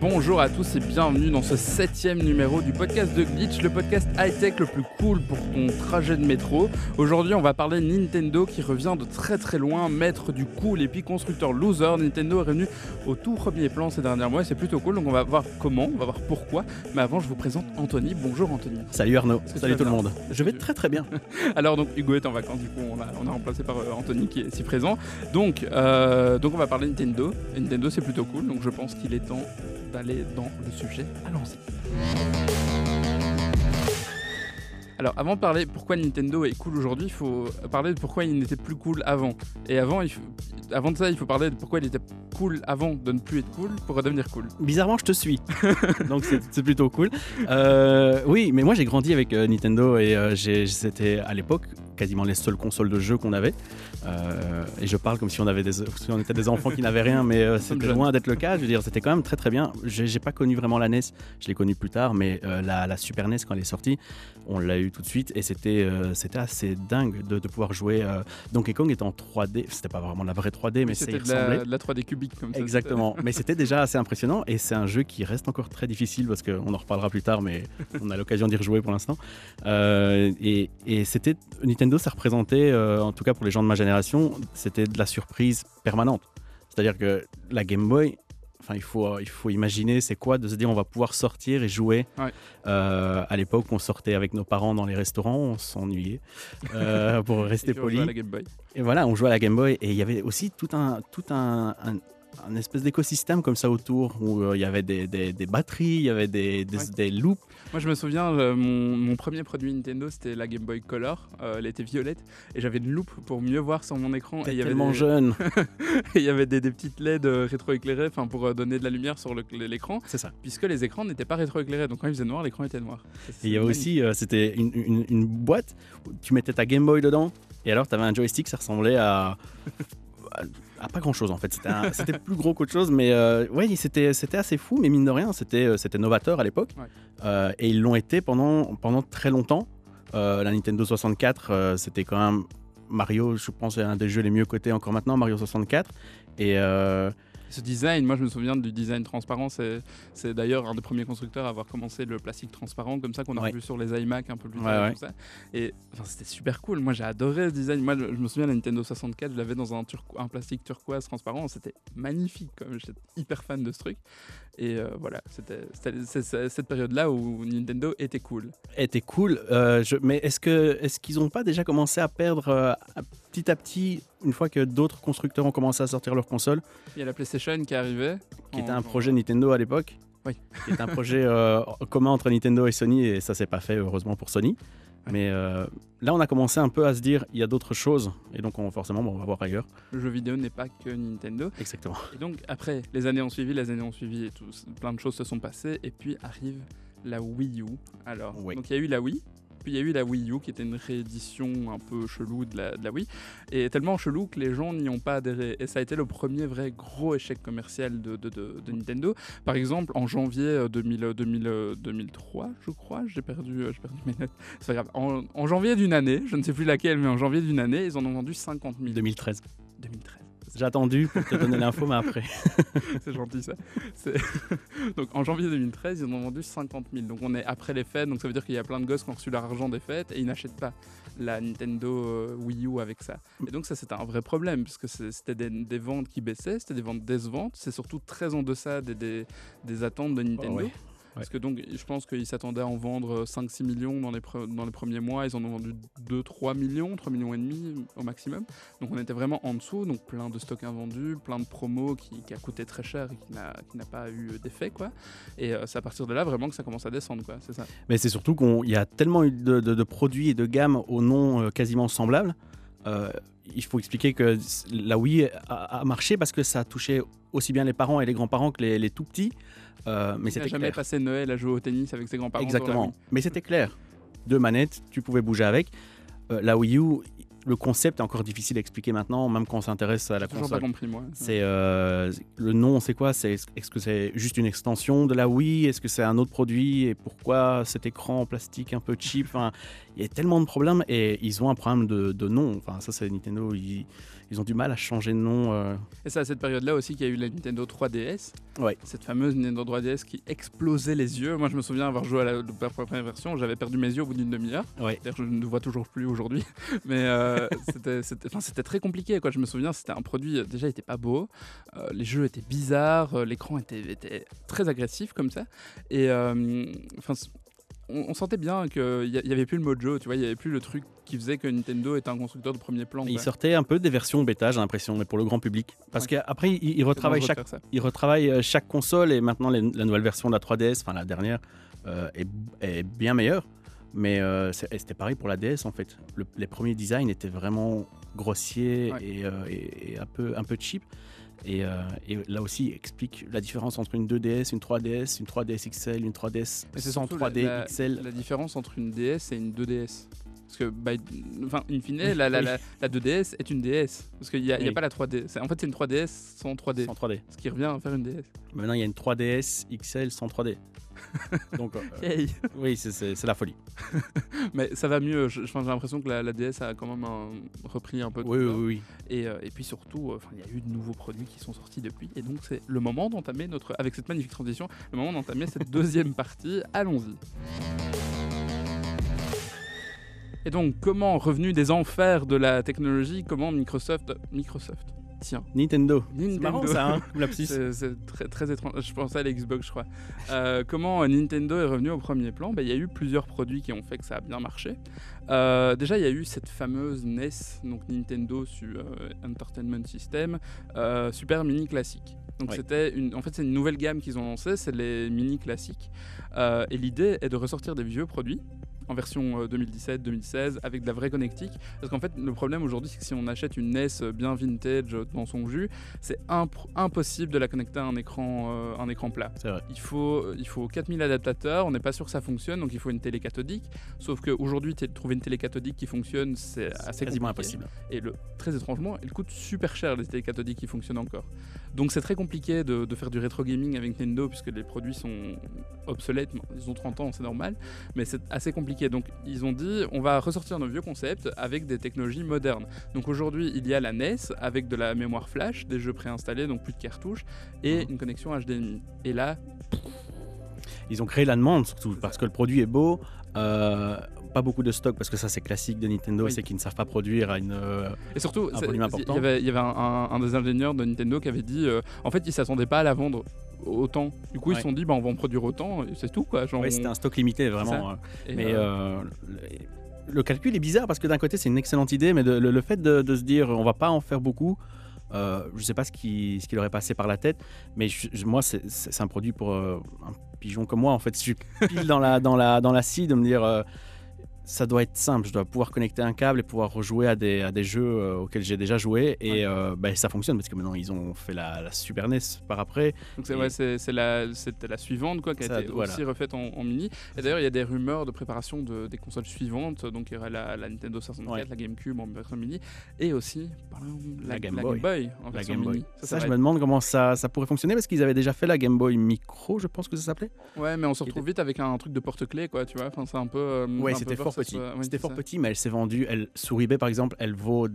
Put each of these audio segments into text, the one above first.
Bonjour à tous et bienvenue dans ce septième numéro du podcast de Glitch, le podcast high-tech le plus cool pour ton trajet de métro. Aujourd'hui, on va parler Nintendo qui revient de très très loin, maître du cool et puis constructeur loser. Nintendo est revenu au tout premier plan ces derniers mois et c'est plutôt cool. Donc on va voir comment, on va voir pourquoi. Mais avant, je vous présente Anthony. Bonjour Anthony. Salut Arnaud, salut tout le monde. Je vais très très bien. Alors donc Hugo est en vacances, du coup on a, on a remplacé par euh, Anthony qui est ici présent. Donc, euh, donc on va parler Nintendo. Et Nintendo c'est plutôt cool, donc je pense qu'il est temps d'aller dans le sujet. Allons-y. Alors avant de parler pourquoi Nintendo est cool aujourd'hui, il faut parler de pourquoi il n'était plus cool avant. Et avant, il faut- avant de ça, il faut parler de pourquoi il était cool avant de ne plus être cool pour redevenir cool. Bizarrement, je te suis. Donc c'est plutôt cool. Euh, oui, mais moi j'ai grandi avec euh, Nintendo et euh, c'était à l'époque quasiment les seules consoles de jeux qu'on avait. Et je parle comme si on, avait des, si on était des enfants qui n'avaient rien, mais c'était loin d'être le cas. Je veux dire, c'était quand même très très bien. J'ai pas connu vraiment la NES, je l'ai connue plus tard, mais la, la Super NES quand elle est sortie, on l'a eu tout de suite et c'était euh, c'était assez dingue de, de pouvoir jouer. euh, Donkey Kong était en 3D, c'était pas vraiment la vraie 3D, mais y c'était de la, de la 3D cubique comme ça. Exactement, mais c'était déjà assez impressionnant et c'est un jeu qui reste encore très difficile parce qu'on en reparlera plus tard, mais on a l'occasion d'y rejouer pour l'instant. Euh, et et c'était Nintendo, ça représentait, en tout cas pour les gens de ma génération, c'était de la surprise permanente. C'est-à-dire que la Game Boy, enfin il faut il faut imaginer c'est quoi de se dire on va pouvoir sortir et jouer. Ouais. Euh, à l'époque, on sortait avec nos parents dans les restaurants, on s'ennuyait euh, pour rester poli. à la Game Boy. Et voilà, on jouait à la Game Boy et il y avait aussi tout un, tout un, un- un espèce d'écosystème comme ça autour où euh, il y avait des, des- des batteries, il y avait des, des, Ouais. des loops. Moi, je me souviens, euh, mon, mon premier produit Nintendo, c'était la Game Boy Color. Euh, elle était violette et j'avais une loupe pour mieux voir sur mon écran. Et il y avait tellement des, jeune. et il y avait des, petites LED euh, rétroéclairées, pour donner de la lumière sur l'écran, C'est ça. puisque les écrans n'étaient pas rétroéclairés. Donc quand il faisait noir, l'écran était noir. Et il y avait aussi, c'était une, une- une boîte où tu mettais ta Game Boy dedans et alors tu avais un joystick, ça ressemblait à. à pas grand chose en fait, c'était plus gros qu'autre chose, mais euh, ouais, c'était assez fou, mais mine de rien, c'était euh, novateur à l'époque Ouais. Euh, et ils l'ont été pendant, pendant très longtemps. Euh, la Nintendo 64, euh, c'était quand même Mario, je pense, est un des jeux les mieux cotés encore maintenant, Mario 64. Et Ce design, moi je me souviens du design transparent. C'est d'ailleurs un des premiers constructeurs à avoir commencé le plastique transparent, comme ça qu'on a Ouais. vu sur les iMac un peu plus tard. ouais. tout ça. Et enfin, c'était super cool. Moi j'ai adoré ce design. Moi je je me souviens la Nintendo 64, je l'avais dans un, plastique turquoise transparent. C'était magnifique. J'étais hyper fan de ce truc. Et euh, voilà, c'était cette période-là où Nintendo était cool. était cool, euh, je- mais est-ce que est-ce qu'ils n'ont pas déjà commencé à perdre euh, à- petit à petit, une fois que d'autres constructeurs ont commencé à sortir leurs consoles Il y a la PlayStation qui arrivait. qui était en- un projet Nintendo à l'époque. Oui. Qui était un projet euh, commun entre Nintendo et Sony, et ça s'est pas fait, heureusement pour Sony. Ouais. Mais euh, là, on a commencé un peu à se dire, il y a d'autres choses, et donc on, forcément, bon, on va voir ailleurs. Le jeu vidéo n'est pas que Nintendo. Exactement. Et donc après, les années ont suivi, les années ont suivi et tout, plein de choses se sont passées. Et puis arrive la Wii U. Alors, Oui. donc il y a eu la Wii, puis il y a eu la Wii U qui était une réédition un peu chelou de la, de la Wii. Et tellement chelou que les gens n'y ont pas adhéré. Et ça a été le premier vrai gros échec commercial de, de- de- de Nintendo. Par exemple, en janvier euh, 2000, euh, 2000, euh, 2003, je crois, j'ai perdu, euh, j'ai perdu mes notes. C'est pas grave. En, en janvier d'une année, je ne sais plus laquelle, mais en janvier d'une année, ils en ont vendu 50 000. 2013. 2013. J'ai attendu pour te donner l'info, mais après. C'est gentil ça. Donc en janvier 2013, ils en ont vendu 50 000. Donc on est après les fêtes, donc ça veut dire qu'il y a plein de gosses qui ont reçu leur argent des fêtes et ils n'achètent pas la Nintendo euh, Wii U avec ça. Et donc ça c'était un vrai problème puisque c'était des, des ventes qui baissaient, c'était des ventes décevantes. C'est surtout très en deçà des, des, des attentes de Nintendo. ouais. Parce que donc je pense qu'ils s'attendaient à en vendre 5-6 millions dans les, premiers mois, ils en ont vendu 2-3 millions, 3 millions et demi au maximum. Donc on était vraiment en dessous, donc plein de stocks invendus, plein de promos qui, qui a coûté très cher et qui n'a, pas eu d'effet quoi. Et euh, c'est à partir de là vraiment que ça commence à descendre quoi. Mais c'est surtout qu'il y a tellement eu de, produits et de gammes aux noms euh, quasiment semblables. Euh, il faut expliquer que la Wii a, marché parce que ça a touché aussi bien les parents et les grands-parents que les, les tout petits. Euh, mais c'était jamais clair. passé Noël à jouer au tennis avec ses grands-parents. Exactement. Wii. Mais c'était clair. Deux manettes, tu pouvais bouger avec. Euh, la Wii U, le concept est encore difficile à expliquer maintenant, même quand on s'intéresse à la J'ai toujours pas console. compris moi. C'est euh, le nom, c'est quoi? C'est est-ce que c'est juste une extension de la Wii? Est-ce que c'est un autre produit? Et pourquoi cet écran en plastique un peu cheap? Enfin, il y a tellement de problèmes et ils ont un problème de, de nom. Enfin, ça, c'est Nintendo. Ils, ils ont du mal à changer de nom. euh. Et c'est à cette période-là aussi qu'il y a eu la Nintendo 3DS. Ouais. Cette fameuse Nintendo 3DS qui explosait les yeux. Moi, je me souviens avoir joué à la, la première version. J'avais perdu mes yeux au bout d'une demi-heure. Ouais. D'ailleurs, je ne vois toujours plus aujourd'hui. Mais euh, c'était- très compliqué. Quoi. Je me souviens, c'était un produit, euh, déjà, il était pas beau. Euh, les jeux étaient bizarres. L'écran était, était très agressif comme ça. Et enfin, on, on sentait bien qu'il n'y avait plus le mojo. Tu vois, il n'y avait plus le truc qui faisait que Nintendo était un constructeur de premier plan. Ils quoi. sortaient un peu des versions bêta, j'ai l'impression, mais pour le grand public. Parce Ouais. qu'après, retravaillent dangereux de chaque ils retravaillent euh, chaque console et maintenant les- la nouvelle version de la 3DS, enfin la dernière, euh, est, est bien meilleure. Mais euh, c'était pareil pour la DS en fait. Le- les premiers designs étaient vraiment grossiers Ouais. et, euh, et- et un, peu, un peu cheap. Et, euh, et là aussi, il explique la différence entre une 2DS, une 3DS, une 3DS XL, une 3DS Mais c'est sans surtout 3D la, la- XL. la différence entre une DS et une 2DS. Parce que, enfin, in fine, la, la, la, la 2DS est une DS. Parce qu'il n'y a, pas la 3D. C'est- En fait, c'est une 3DS sans 3D. Sans 3D. Ce qui revient à faire une DS. Maintenant, il y a une 3DS XL sans 3D. Donc, euh, Yay. oui, c'est- la folie. Mais ça va mieux. J'ai l'impression que la, la DS a quand même un- repris un peu de Oui, oui, oui. Et, euh, et puis surtout, euh, il y a eu de nouveaux produits qui sont sortis depuis. Et donc, c'est le moment d'entamer notre. Avec cette magnifique transition, le moment d'entamer cette deuxième partie. Allons-y. Et donc, comment, revenu des enfers de la technologie, comment Microsoft. Microsoft. Tiens. Nintendo. C'est Nintendo. marrant ça, hein, lapsus. C'est c'est très, très étrange. Je pensais à la Xbox, je crois. Euh, comment euh, Nintendo est revenu au premier plan? Ben, Il y a eu plusieurs produits qui ont fait que ça a bien marché. Euh, déjà, il y a eu cette fameuse NES, donc Nintendo sur euh, Entertainment System, euh, Super Mini Classique. Donc Oui. c'était une, en fait c'est une nouvelle gamme qu'ils ont lancée, c'est les mini classiques. Euh, et l'idée est de ressortir des vieux produits en version euh, 2017-2016 avec de la vraie connectique. Parce qu'en fait le problème aujourd'hui c'est que si on achète une NES bien vintage euh, dans son jus, c'est impossible de la connecter à un écran, euh, un écran plat. Vrai. Il faut, il faut 4000 adaptateurs, on n'est pas sûr que ça fonctionne, donc il faut une télé cathodique. Sauf qu'aujourd'hui, trouver une télé cathodique qui fonctionne, c'est assez quasiment compliqué. impossible. Et le, très étrangement, elle coûte super cher, les télé cathodiques qui fonctionnent encore. Donc c'est très compliqué de, de faire du rétro gaming avec Nintendo, puisque les produits sont obsolètes, ils ont 30 ans, c'est normal, mais c'est assez compliqué. Donc ils ont dit, on va ressortir nos vieux concepts avec des technologies modernes. Donc aujourd'hui, il y a la NES avec de la mémoire flash, des jeux préinstallés, donc plus de cartouches, et Mhm. une connexion HDMI. Et là, Ils ont créé la demande surtout parce que le produit est beau. euh, pas beaucoup de stock parce que ça c'est classique de Nintendo, Oui. c'est qu'ils ne savent pas produire à une. euh, Et surtout, Un volume il important. y avait, il y avait un, un- un des ingénieurs de Nintendo qui avait dit, euh, en fait, ils s'attendaient pas à la vendre autant. Du coup, ils se sont dit, bah, on va en produire autant, c'est tout, quoi. Genre, ouais, c'était un stock limité vraiment. et, mais euh, euh, le, le calcul est bizarre parce que d'un côté c'est une excellente idée, mais de- le, le fait de, de se dire on va pas en faire beaucoup. euh, je sais pas ce qui, ce qui leur est passé par la tête, mais je- moi c'est- un produit pour un pigeon comme moi en fait. Je suis pile dans la dans la dans de me dire ça doit être simple. Je dois pouvoir connecter un câble et pouvoir rejouer à des, à des jeux euh, auxquels j'ai déjà joué. Et Ouais. euh, bah, ça fonctionne parce que maintenant ils ont fait la, la Super NES par après. donc c'est ouais, la, suivante, quoi, qui a Ça, été voilà. aussi refaite en, en mini. Et d'ailleurs, il y a des rumeurs de préparation de, des consoles suivantes. Donc, il y aurait la, la Nintendo 64, Ouais. la GameCube en version mini, et aussi la, Game Boy. en La version Game Boy. mini. Ça, je être- me demande comment ça, ça pourrait fonctionner parce qu'ils avaient déjà fait la Game Boy Micro, je pense que ça s'appelait. Ouais, mais on se retrouve vite avec un truc de porte-clés, quoi, tu vois. Enfin, c'est un peu. euh, Ouais, c'était fort petit. soit- c'était fort ça. petit, mais elle s'est vendue. Elle, sur eBay, par exemple, elle vaut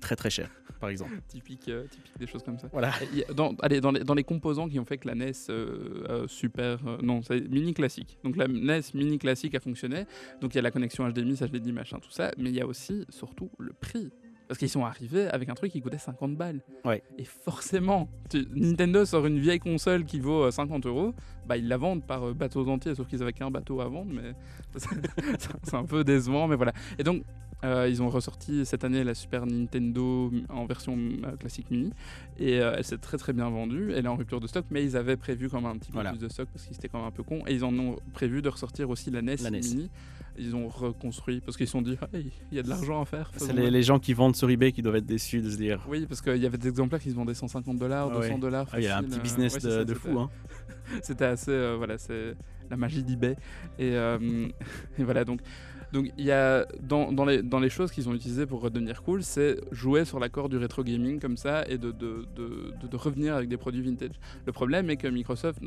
très très cher, par exemple. Typique, euh, typique des choses comme ça. Voilà. Dans, allez, dans, les, dans les composants qui ont fait que la NES euh, euh, super. non, c'est mini classique. Donc la NES mini classique a fonctionné. Donc il y a la connexion HDMI, ça je l'ai dit, machin, tout ça. Mais il y a aussi, surtout, le prix. Parce qu'ils sont arrivés avec un truc qui coûtait 50 balles. Ouais. Et forcément, tu- Nintendo sort une vieille console qui vaut euh, 50 euros. Bah, ils la vendent par euh, bateaux entiers, sauf qu'ils avaient qu'un bateau à vendre. Mais c'est un peu décevant. Mais voilà. Et donc, euh, ils ont ressorti cette année la Super Nintendo en version euh, classique mini. Et euh, elle s'est très très bien vendue. Elle est en rupture de stock, mais ils avaient prévu quand même un petit peu Voilà. plus de stock parce qu'ils étaient quand même un peu cons. Et ils en ont prévu de ressortir aussi la NES, La NES. mini. Ils ont reconstruit parce qu'ils se sont dit, Hey, il y a de l'argent à faire. C'est les, les gens qui vendent sur eBay qui doivent être déçus de se dire. Oui, parce qu'il y avait des exemplaires qui se vendaient 150 dollars, Ah ouais. 200 dollars. Ah, il y a un petit business de, de fou. Hein. C'était assez, voilà, c'est la magie d'eBay. Et, euh, et voilà, donc, donc il y a dans, dans, les, dans les choses qu'ils ont utilisées pour redevenir cool, c'est jouer sur l'accord du rétro gaming comme ça et de, de, de, revenir avec des produits vintage. Le problème est que Microsoft,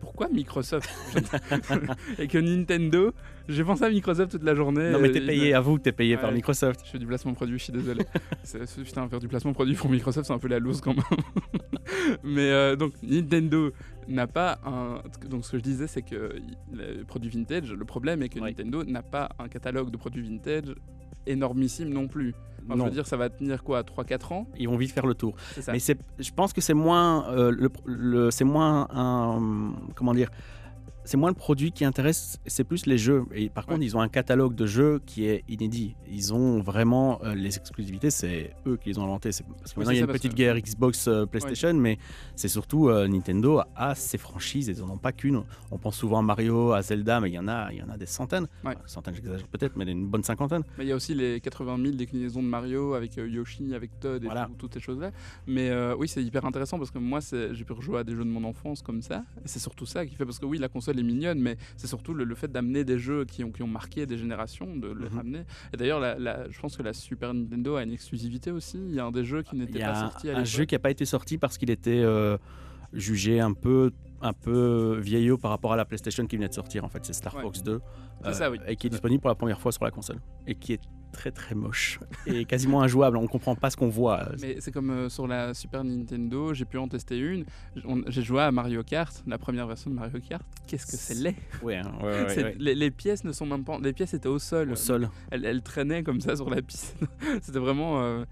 pourquoi Microsoft Et que Nintendo, j'ai pensé à Microsoft toute la journée. Non, mais t'es et- payé, avoue que t'es payé par. Microsoft. Je fais du placement produit, je suis désolé. Putain, faire du placement produit pour Microsoft, c'est un peu la loose quand même. Mais euh, donc, Nintendo n'a pas un. Donc, ce que je disais, c'est que les produits vintage, le problème est que Ouais. Nintendo n'a pas un catalogue de produits vintage énormissime non plus. Enfin, je veux dire, ça va tenir quoi 3-4 ans Ils vont vite faire le tour. C'est ça. Mais c'est, je pense que c'est moins, euh, le, le- c'est moins un, comment dire, c'est moins le produit qui intéresse, c'est plus les jeux. Et par contre, ils ont un catalogue de jeux qui est inédit. Ils ont vraiment euh, les exclusivités, c'est eux qui les ont inventés. C'est- Parce que maintenant, il y a une petite que- guerre Xbox, euh, PlayStation, mais c'est surtout euh, Nintendo a ses franchises. Ils n'en ont pas qu'une. On pense souvent à Mario, à Zelda, mais il y en a, il y en a des centaines. Ouais. Enfin, centaines, j'exagère peut-être, mais une bonne cinquantaine. Mais il y a aussi les 80 000 déclinaisons de Mario avec Yoshi, avec Todd et Voilà. tout- toutes ces choses-là. Mais oui, c'est hyper intéressant parce que moi, j'ai pu rejouer à des jeux de mon enfance comme ça. Et c'est surtout ça qui fait. Parce que oui, la console est mignonne, mais c'est surtout le, le fait d'amener des jeux qui ont, qui ont marqué des générations, de les Mhm. ramener. Et d'ailleurs, la- la- je pense que la Super Nintendo a une exclusivité aussi. Il y a un des jeux qui n'était pas sorti à un l'époque. jeu qui n'a pas été sorti parce qu'il était euh, jugé un peu, un peu vieillot par rapport à la PlayStation qui venait de sortir. En fait, c'est Star Ouais. Fox 2. C'est ça, oui. Et qui est disponible pour la première fois sur la console. Et qui est très très moche. et quasiment injouable. On ne comprend pas ce qu'on voit. Mais c'est comme euh, sur la Super Nintendo, j'ai pu en tester une. J'ai joué à Mario Kart, la première version de Mario Kart. Qu'est-ce que c'est laid Ouais, hein, ouais, ouais, C'est- ouais. Les, les pièces ne sont même pas. Les pièces étaient au sol. Au sol. Elle, elle traînait comme ça sur la piste. C'était vraiment. euh,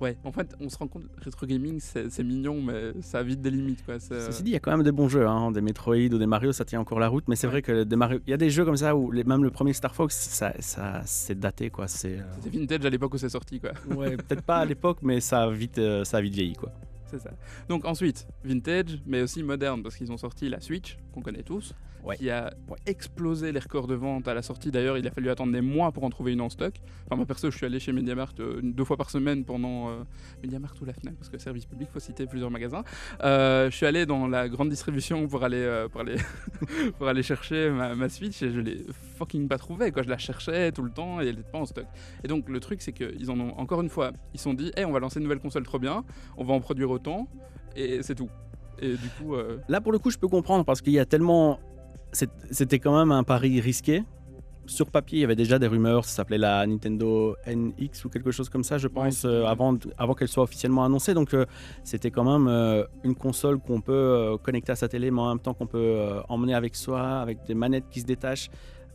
Ouais, en fait, on se rend compte, rétro gaming, c'est mignon, mais ça a vite des limites, quoi. Ceci dit, il y a quand même des bons jeux, hein, des Metroid ou des Mario, ça tient encore la route. Mais c'est Ouais. vrai que des Mario, il y a des jeux comme ça où les- même le premier Star Fox, ça, ça c'est daté quoi. C'est euh, C'était vintage à l'époque où c'est sorti, quoi. ouais, peut-être pas à l'époque, mais ça a vite, euh, ça a vite vieilli quoi. C'est ça. Donc ensuite, vintage, mais aussi moderne, parce qu'ils ont sorti la Switch, qu'on connaît tous, Ouais. qui a explosé les records de vente à la sortie. D'ailleurs, il a fallu attendre des mois pour en trouver une en stock. Enfin, moi perso, je suis allé chez Mediamart euh, deux fois par semaine pendant euh, Mediamart ou la Fnac, parce que service public, faut citer plusieurs magasins. Euh, je suis allé dans la grande distribution pour aller euh, pour aller pour aller chercher ma, ma Switch et je l'ai fucking pas trouvée. Quoi, je la cherchais tout le temps et elle n'était pas en stock. Et donc le truc, c'est qu'ils en ont encore une fois, ils se sont dit, hey, on va lancer une nouvelle console trop bien, on va en produire autant et c'est tout. Et du coup, euh, Là, pour le coup, je peux comprendre parce qu'il y a tellement. C'était quand même un pari risqué. Sur papier, il y avait déjà des rumeurs, ça s'appelait la Nintendo NX ou quelque chose comme ça, je pense, euh, avant, avant qu'elle soit officiellement annoncée. Donc, euh, c'était quand même euh, une console qu'on peut connecter à sa télé, mais en même temps qu'on peut emmener avec soi, avec des manettes qui se détachent.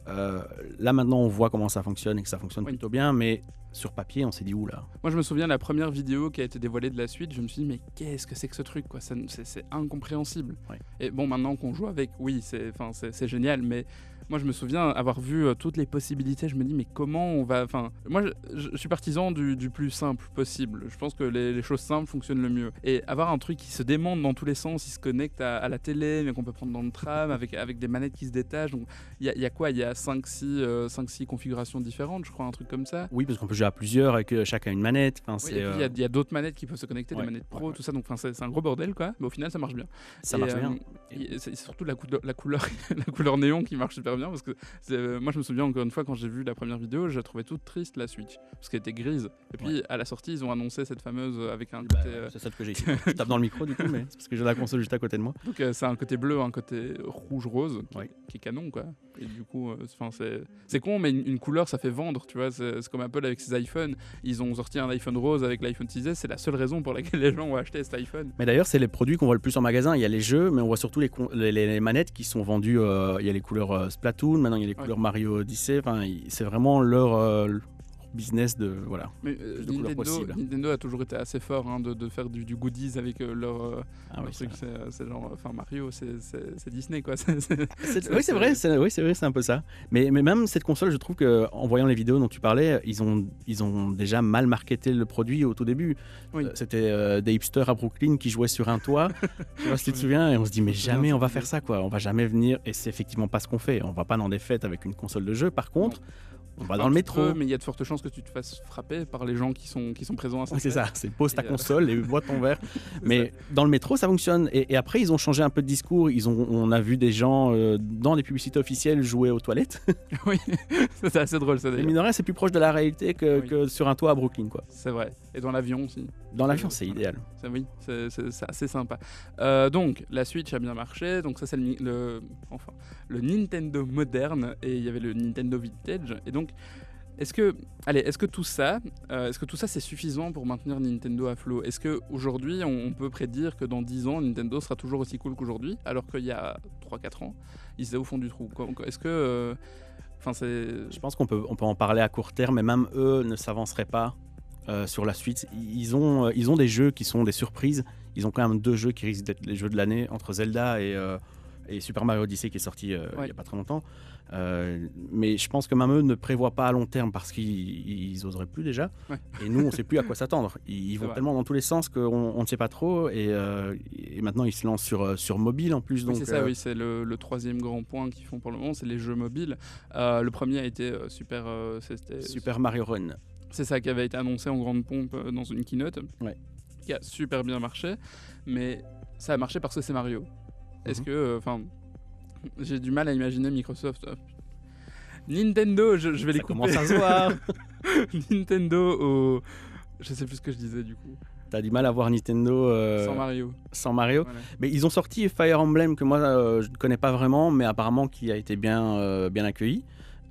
Là, maintenant, on voit comment ça fonctionne et que ça fonctionne Oui. plutôt bien, mais sur papier, on s'est dit, oula. moi je me souviens de la première vidéo qui a été dévoilée de la suite, je me suis dit, mais qu'est-ce que c'est que ce truc quoi? C'est incompréhensible. Ouais. Et bon, maintenant qu'on joue avec, oui, c'est génial, mais moi je me souviens avoir vu euh, toutes les possibilités, je me dis, mais comment on va. Enfin, moi je, je suis partisan du, du plus simple possible. Je pense que les, les choses simples fonctionnent le mieux. Et avoir un truc qui se démonte dans tous les sens, il se connecte à, à la télé, mais qu'on peut prendre dans le tram, avec, avec des manettes qui se détachent. Donc il y, a- il y a quoi? Il y a 5-6 configurations différentes, je crois, un truc comme ça. Oui, parce qu'on peut jouer à plusieurs et que chacun a une manette. Enfin, Oui, et puis il y a, euh, il y a d'autres manettes qui peuvent se connecter, Ouais, des manettes pro, ouais, ouais. tout ça. Donc c'est un gros bordel, quoi. Mais au final, ça marche bien. ça Et, marche euh, bien. et C'est surtout la couleur, la couleur néon qui marche super bien parce que euh, moi je me souviens encore une fois quand j'ai vu la première vidéo, je la trouvais toute triste la Switch parce qu'elle était grise. Et puis à la sortie, ils ont annoncé cette fameuse euh, avec un Bah, côté, euh, c'est celle que j'ai. Je tape dans le micro du coup, mais c'est parce que j'ai la console juste à côté de moi. donc euh, c'est un côté bleu, un côté rouge rose qui, Ouais. qui est canon quoi. Et du coup, euh, c'est- con, mais une, une couleur ça fait vendre, tu vois. C'est comme Apple avec ses iPhones. Ils ont sorti un iPhone rose avec l'iPhone 6S. C'est la seule raison pour laquelle les gens ont acheté cet iPhone. Mais d'ailleurs, c'est les produits qu'on voit le plus en magasin. Il y a les jeux, mais on voit surtout les, les, les manettes qui sont vendues. il y a les couleurs euh, Splatoon, maintenant il y a les couleurs Mario Odyssey. Enfin, c'est vraiment leur, euh, leur business de voilà. Mais euh, de Nintendo. Nintendo a toujours été assez fort hein, de, de faire du, du goodies avec euh, leur, euh, Ah leur oui, truc. c'est- genre, enfin Mario, c'est- Disney quoi. C'est- oui, c'est vrai, c'est oui, c'est vrai, c'est un peu ça. Mais, mais même cette console, je trouve que en voyant les vidéos dont tu parlais, ils ont, ils ont déjà mal marketé le produit au tout début. Oui. Euh, C'était euh, des hipsters à Brooklyn qui jouaient sur un toit. je sais pas si tu te souviens, et on se dit mais jamais on va faire ça quoi. On va jamais venir. Et c'est effectivement pas ce qu'on fait. On va pas dans des fêtes avec une console de jeu. Par contre, On va dans le métro. peux, mais il y a de fortes chances que tu te fasses frapper par les gens qui sont, qui sont présents à Ouais, c'est ça, c'est pose ta euh, console et bois ton verre. Mais dans le métro, ça fonctionne. Et, et après, ils ont changé un peu de discours. Ils ont, on a vu des gens euh, dans des publicités officielles jouer aux toilettes. oui, c'est assez drôle ça d'ailleurs. mine c'est plus proche de la réalité que, Oui. que sur un toit à Brooklyn. Quoi. C'est vrai. Et dans l'avion aussi. Dans l'avion, c'est idéal. Oui, c'est assez sympa. Euh, donc, la Switch a bien marché. Donc, ça, c'est le, le- enfin, le Nintendo moderne. Et il y avait le Nintendo Vintage. Et donc, est-ce que, allez, est-ce que tout ça, euh, est-ce que tout ça, c'est suffisant pour maintenir Nintendo à flot? Est-ce qu'aujourd'hui, on, on peut prédire que dans 10 ans, Nintendo sera toujours aussi cool qu'aujourd'hui Alors qu'il y a 3-4 ans, ils étaient au fond du trou? Est-ce que. euh, c'est. Je pense qu'on peut, on peut en parler à court terme, mais même eux ne s'avanceraient pas euh, sur la suite. Ils ont, ils ont des jeux qui sont des surprises. Ils ont quand même deux jeux qui risquent d'être les jeux de l'année, entre Zelda et, et Super Mario Odyssey qui est sorti euh, il n'y a pas très longtemps. Euh, mais je pense que même eux ne prévoient pas à long terme parce qu'ils ils oseraient plus déjà. Ouais. Et nous, on ne sait plus à quoi s'attendre. Ils, vont vrai. tellement dans tous les sens qu'on on ne sait pas trop. Et, euh, et maintenant, ils se lancent sur, sur mobile en plus. Oui, c'est ça, oui, c'est le, le troisième grand point qu'ils font pour le moment, c'est les jeux mobiles. Le premier a été super, c'était Super Mario Run. C'est ça qui avait été annoncé en grande pompe dans une keynote, Ouais. qui a super bien marché, mais ça a marché parce que c'est Mario. Est-ce Mhm. que, euh, enfin, j'ai du mal à imaginer Microsoft. euh, Nintendo, je, je vais les Ça couper. commence à se voir. Nintendo au, je sais plus ce que je disais du coup. T'as du mal à voir Nintendo euh, Sans Mario. sans Mario. Voilà. Mais ils ont sorti Fire Emblem que moi euh, je ne connais pas vraiment, mais apparemment qui a été bien, euh, bien accueilli.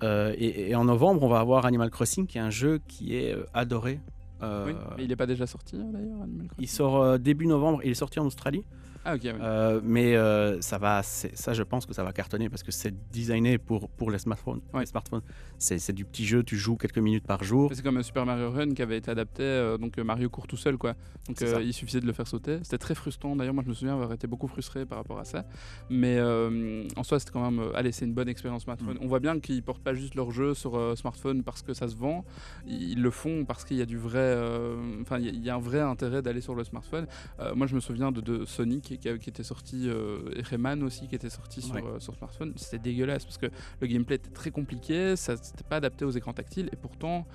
Et, et en novembre, on va avoir Animal Crossing, qui est un jeu qui est adoré. Oui, mais il n'est pas déjà sorti euh, d'ailleurs. Animal Crossing il sort début novembre, il est sorti en Australie. Ah ok. ouais. Euh, mais euh, ça va, ça je pense que ça va cartonner parce que c'est designé pour, pour les smartphones. Ouais. Les smartphones. C'est, du petit jeu, tu joues quelques minutes par jour. C'est comme un Super Mario Run qui avait été adapté, euh, donc Mario court tout seul quoi. Donc il suffisait de le faire sauter. C'était très frustrant d'ailleurs, moi je me souviens avoir été beaucoup frustré par rapport à ça. Mais en soi c'était quand même, allez c'est une bonne expérience smartphone. Mm. On voit bien qu'ils portent pas juste leur jeu sur smartphone parce que ça se vend, ils, le font parce qu'il y a du vrai, enfin il y a- il y, a un vrai intérêt d'aller sur le smartphone. Moi je me souviens de, de Sonic qui, était sorti, euh, et Rayman aussi qui était sorti sur, euh, sur smartphone. C'était dégueulasse parce que le gameplay était très compliqué, ça n'était pas adapté aux écrans tactiles et pourtant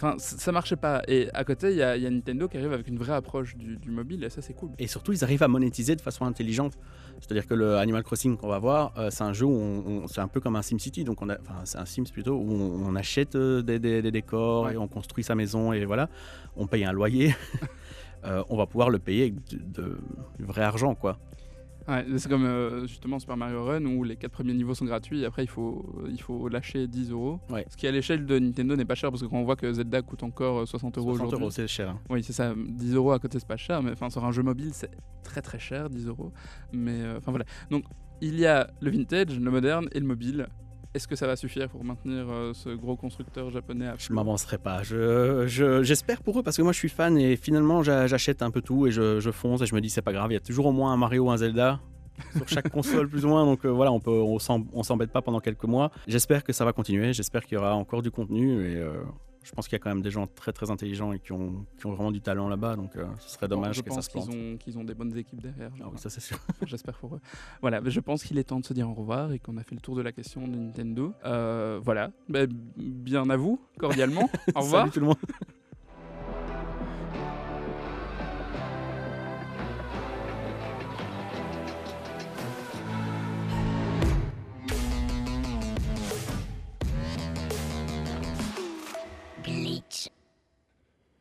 Enfin, ça marchait pas. Et à côté, il y, a il y a Nintendo qui arrive avec une vraie approche du, du mobile, et ça, c'est cool. Et surtout, ils arrivent à monétiser de façon intelligente. C'est-à-dire que le Animal Crossing qu'on va voir, euh, c'est un jeu où on, on- c'est un peu comme un SimCity, donc on a, enfin c'est un Sims plutôt où on, on achète euh, des, des- des décors Ouais. et on construit sa maison et voilà, on paye un loyer. Euh, on va pouvoir le payer avec de- de- du vrai argent, quoi. Ouais, c'est comme euh, justement Super Mario Run où les quatre premiers niveaux sont gratuits et après il faut, il faut lâcher 10 euros. Ouais. Ce qui à l'échelle de Nintendo n'est pas cher parce que quand on voit que Zelda coûte encore euh, 60 euros 60 aujourd'hui. euros, c'est cher. hein. Oui, c'est ça. 10 euros à côté, c'est pas cher, mais enfin sur un jeu mobile, c'est très très cher, 10 euros. Mais euh, enfin voilà. Donc il y a le vintage, le moderne et le mobile. Est-ce que ça va suffire pour maintenir euh, ce gros constructeur japonais à Je m'avancerai pas. Je, je- j'espère pour eux parce que moi je suis fan et finalement j'a- j'achète un peu tout et je, je fonce et je me dis c'est pas grave. Il y a toujours au moins un Mario ou un Zelda sur chaque console plus ou moins. Donc euh, voilà, on peut, on s'embête pas pendant quelques mois. J'espère que ça va continuer. J'espère qu'il y aura encore du contenu et euh, je pense qu'il y a quand même des gens très très intelligents et qui ont, qui ont vraiment du talent là-bas. Donc euh, ce serait dommage je que ça pense se qu'ils plante. ont, qu'ils ont des bonnes équipes derrière. Ah oui, ça c'est sûr. J'espère pour eux. Voilà, je pense qu'il est temps de se dire au revoir et qu'on a fait le tour de la question de Nintendo. Euh, voilà, Ben, bien à vous, cordialement. au revoir. Salut tout le monde.